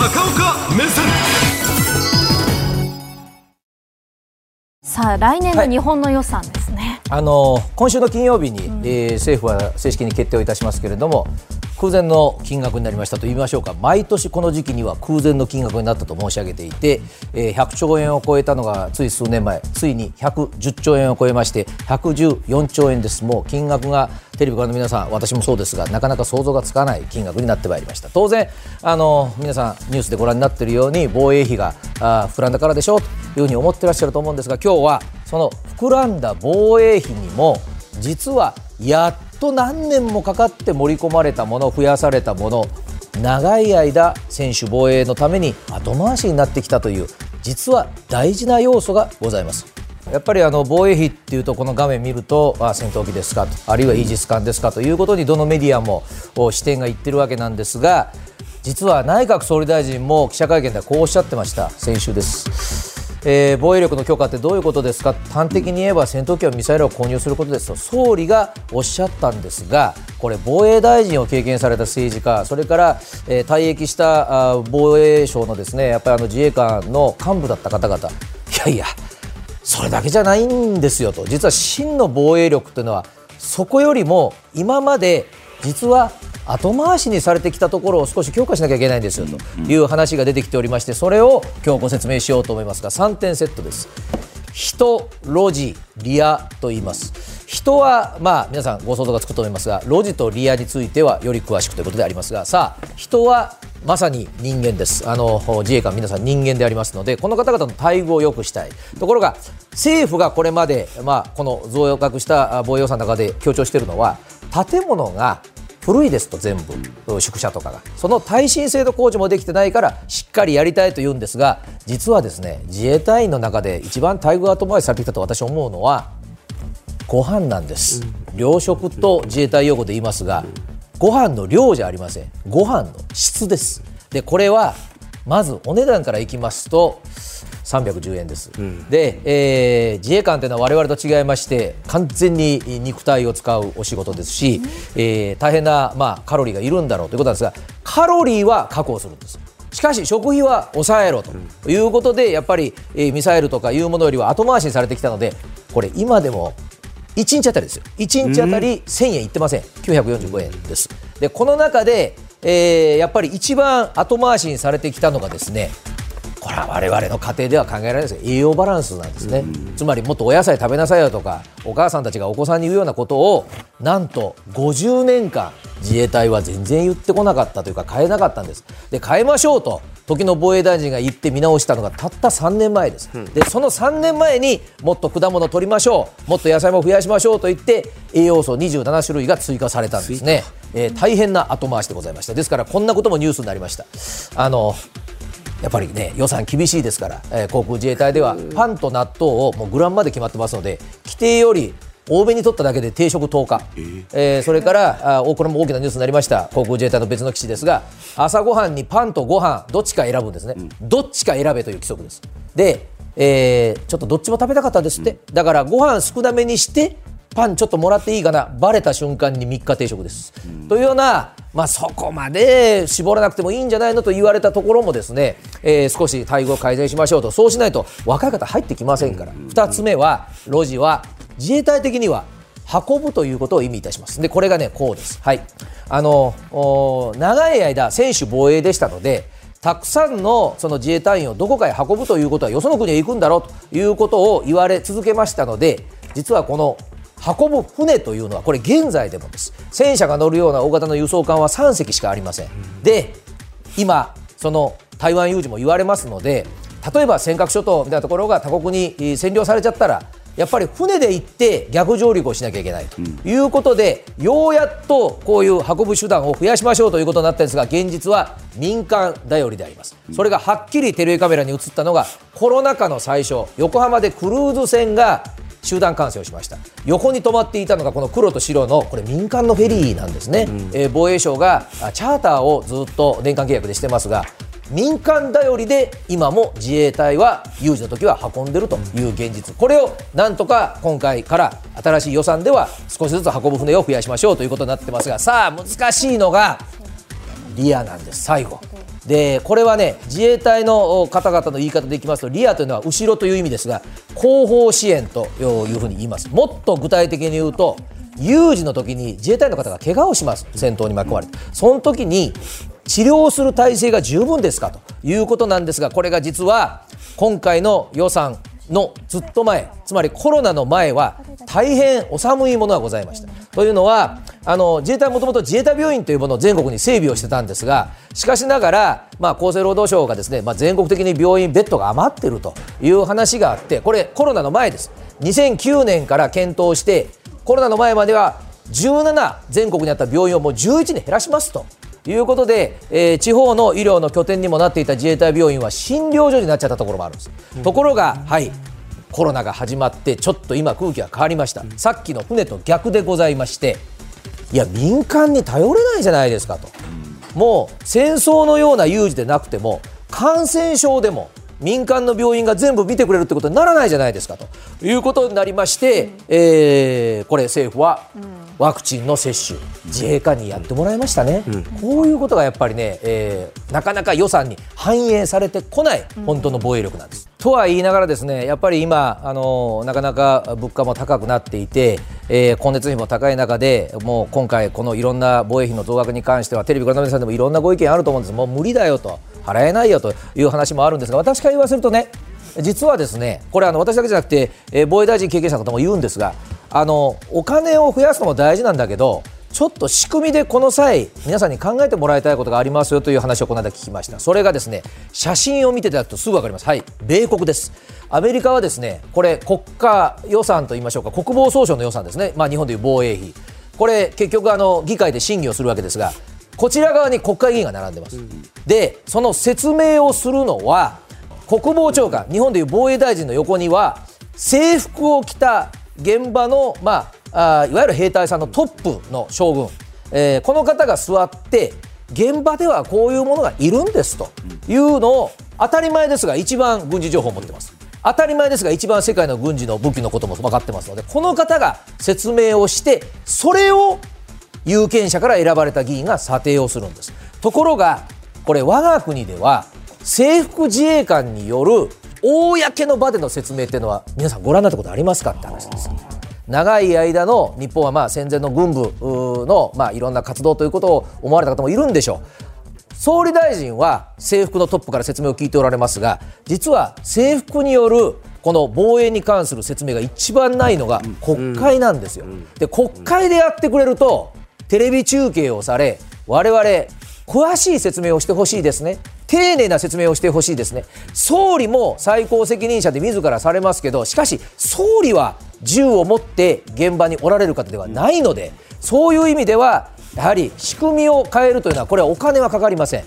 高岡目線。さあ来年の日本の予算ですね、あの今週の金曜日に、えー政府は正式に決定をいたしますけれども空前の金額になりましたと言いましょうか。毎年この時期には空前の金額になったと申し上げていて、え100兆円を超えたのがつい数年前ついに110兆円を超えまして114兆円です。もう金額がテレビご覧の皆さん私もそうですがなかなか想像がつかない金額になってまいりました。当然あの皆さんニュースでご覧になっているように防衛費があ膨らんだからでしょうというふうに思ってらっしゃると思うんですが今日はその膨らんだ防衛費にも実はやっと何年もかかって盛り込まれたもの増やされたもの長い間専守防衛のために後回しになってきたという実は大事な要素がございますやっぱりあの防衛費っていうとこの画面見るとあ戦闘機ですかとあるいはイージス艦ですかということにどのメディアも視点がいってるわけなんですが実は内閣総理大臣も記者会見ではこうおっしゃってました先週です。えー防衛力の強化ってどういうことですか？端的に言えば戦闘機やミサイルを購入することですと。総理がおっしゃったんですがこれ防衛大臣を経験された政治家それから、えー退役したあ防衛省のですねやっぱりあの自衛官の幹部だった方々。いやいやそれだけじゃないんですよと。実は真の防衛力というのはそこよりも今まで実は後回しにされてきたところを少し強化しなきゃいけないんですよという話が出てきておりましてそれを今日ご説明しようと思いますが3点セットです。人、ロジ、リアと言います。人はまあ皆さんご想像がつくと思いますがロジとリアについてはより詳しくということでありますがさあ人はまさに人間です。あの自衛官皆さん人間でありますのでこの方々の待遇を良くしたい。ところが政府がこれまで、まあ、この増額したあ防衛予算の中で強調しているのは建物が古いですと全部。宿舎とかがその耐震性の工事もできてないからしっかりやりたいと言うんですが実はですね。自衛隊員の中で一番待遇が後回しされてきたと私は思うのはご飯なんです、糧食と自衛隊用語で言いますがご飯の量じゃありませんご飯の質ですでこれはまずお値段からいきますと310円です、で、えー自衛官というのは我々と違いまして完全に肉体を使うお仕事ですし、えー大変な、まあ、カロリーがいるんだろうということなんですがカロリーは確保するんです。しかし食費は抑えろということでやっぱり、えーミサイルとかいうものよりは後回しにされてきたのでこれ今でも1日あたりですよ。1日あたり1000円いってません。945円です。でこの中で、えーやっぱり一番後回しにされてきたのがですねこれは我々の家庭では考えられないです。が栄養バランスなんですね、つまりもっとお野菜食べなさいよとかお母さんたちがお子さんに言うようなことをなんと50年間自衛隊は全然言ってこなかったというか変えなかったんです。で変えましょうと時の防衛大臣が言って見直したのがたった3年前です、でその3年前にもっと果物を取りましょう。もっと野菜も増やしましょうと言って栄養素27種類が追加されたんですね、えー大変な後回しでございました。ですからこんなこともニュースになりました。あのやっぱりね予算厳しいですから、えー航空自衛隊ではパンと納豆をもうグラムまで決まってますので規定より多めに取っただけで定食10日、えー。それからあおこれも大きなニュースになりました。航空自衛隊の別の基地ですが朝ごはんにパンとご飯どっちか選ぶんですね、どっちか選べという規則です。で、えーちょっとどっちも食べたかったんですって、だからご飯少なめにしてパンちょっともらっていいかな。バレた瞬間に3日定食です、というような、まあ、そこまで絞らなくてもいいんじゃないのと言われたところもですね、えー少し待遇を改善しましょうと。そうしないと若い方入ってきませんから、2つ目は路地は自衛隊的には運ぶということを意味いたします。でこれがねこうです。はい。あの長い間専守防衛でしたのでたくさんのその自衛隊員をどこかへ運ぶということはよその国へ行くんだろうということを言われ続けましたので実はこの運ぶ船というのはこれ現在でもです。戦車が乗るような大型の輸送艦は3隻しかありません、で今その台湾有事も言われますので例えば尖閣諸島みたいなところが他国にえー占領されちゃったらやっぱり船で行って逆上陸をしなきゃいけないと。いうことで、ようやっとこういう運ぶ手段を増やしましょうということになったんですが現実は民間頼りであります、それがはっきりテレビカメラに映ったのがコロナ禍の最初横浜でクルーズ船が集団感染をしました。横に止まっていたのがこの黒と白のこれ民間のフェリーなんですね、えー防衛省があチャーターをずっと年間契約でしてますが民間頼りで今も自衛隊は有事の時は運んでるという現実。これをなんとか今回から新しい予算では少しずつ運ぶ船を増やしましょうということになってますがさあ難しいのがリアなんです。最後でこれはね自衛隊の方々の言い方でいきますとリアというのは後ろという意味ですが後方支援というふうに言います。もっと具体的に言うと有事の時に自衛隊の方が怪我をします。戦闘に巻き込まれて。その時に治療する体制が十分ですかということなんですがこれが実は今回の予算のずっと前つまりコロナの前は大変お寒いものがございました。というのはあの自衛隊はもともと自衛隊病院というものを全国に整備をしてたんですがしかしながら、まあ、厚生労働省がですね、まあ、全国的に病院ベッドが余っているという話があってこれコロナの前です。2009年から検討してコロナの前までは17全国にあった病院をもう11に減らしますということで、えー、地方の医療の拠点にもなっていた自衛隊病院は診療所になっちゃったところもあるんです、うん、ところが、はい、コロナが始まってちょっと今空気が変わりました、さっきの船と逆でございましていや民間に頼れないじゃないですかと、もう戦争のような有事でなくても感染症でも民間の病院が全部見てくれるってことにならないじゃないですかと。いうことになりまして、うん、えー、これ政府はワクチンの接種自衛官にやってもらいましたね、うん、こういうことがやっぱりね、えー、なかなか予算に反映されてこない本当の防衛力なんです。うん、とは言いながらですねやっぱり今あのなかなか物価も高くなっていて、えー、光熱費も高い中でもう今回このいろんな防衛費の増額に関してはテレビご覧の皆さんでもいろんなご意見あると思うんです。もう無理だよと。払えないよという話もあるんですが私から言わせるとね実はですねこれあの私だけじゃなくて、えー、防衛大臣経験者の方も言うんですがあのお金を増やすのも大事なんだけどちょっと仕組みでこの際皆さんに考えてもらいたいことがありますよという話をこの間聞きました。それがですね写真を見ていただくとすぐ分かります。はい。米国です。アメリカはですねこれ国家予算と言いましょうか。国防総省の予算ですね。まあ日本でいう防衛費。これ結局あの議会で審議をするわけですがこちら側に国会議員が並んでます、でその説明をするのは国防長官日本でいう防衛大臣の横には制服を着た現場の、まあ、あいわゆる兵隊さんのトップの将軍、えー、この方が座って現場ではこういうものがいるんですと。いうのを当たり前ですが一番軍事情報を持ってます。当たり前ですが一番世界の軍事の武器のことも分かってますのでこの方が説明をしてそれを有権者から選ばれた議員が査定をするんです。ところがこれ我が国では制服自衛官による公の場での説明っていうのは皆さんご覧になったことありますかって話です。長い間の日本はまあ戦前の軍部のまあいろんな活動ということを思われた方もいるんでしょう。総理大臣は制服のトップから説明を聞いておられますが実は制服によるこの防衛に関する説明が一番ないのが国会なんですよ。で国会でやってくれるとテレビ中継をされ我々詳しい説明をしてほしいですね丁寧な説明をしてほしいですね。総理も最高責任者で自らされますけどしかし総理は銃を持って現場におられる方ではないのでそういう意味ではやはり仕組みを変えるというのはこれはお金はかかりません。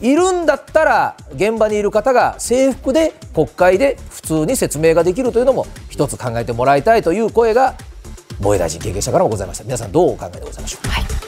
いるんだったら現場にいる方が制服で国会で普通に説明ができるというのも一つ考えてもらいたいという声が防衛大臣経験者からもございました。皆さんどうお考えでございましょうか、はい。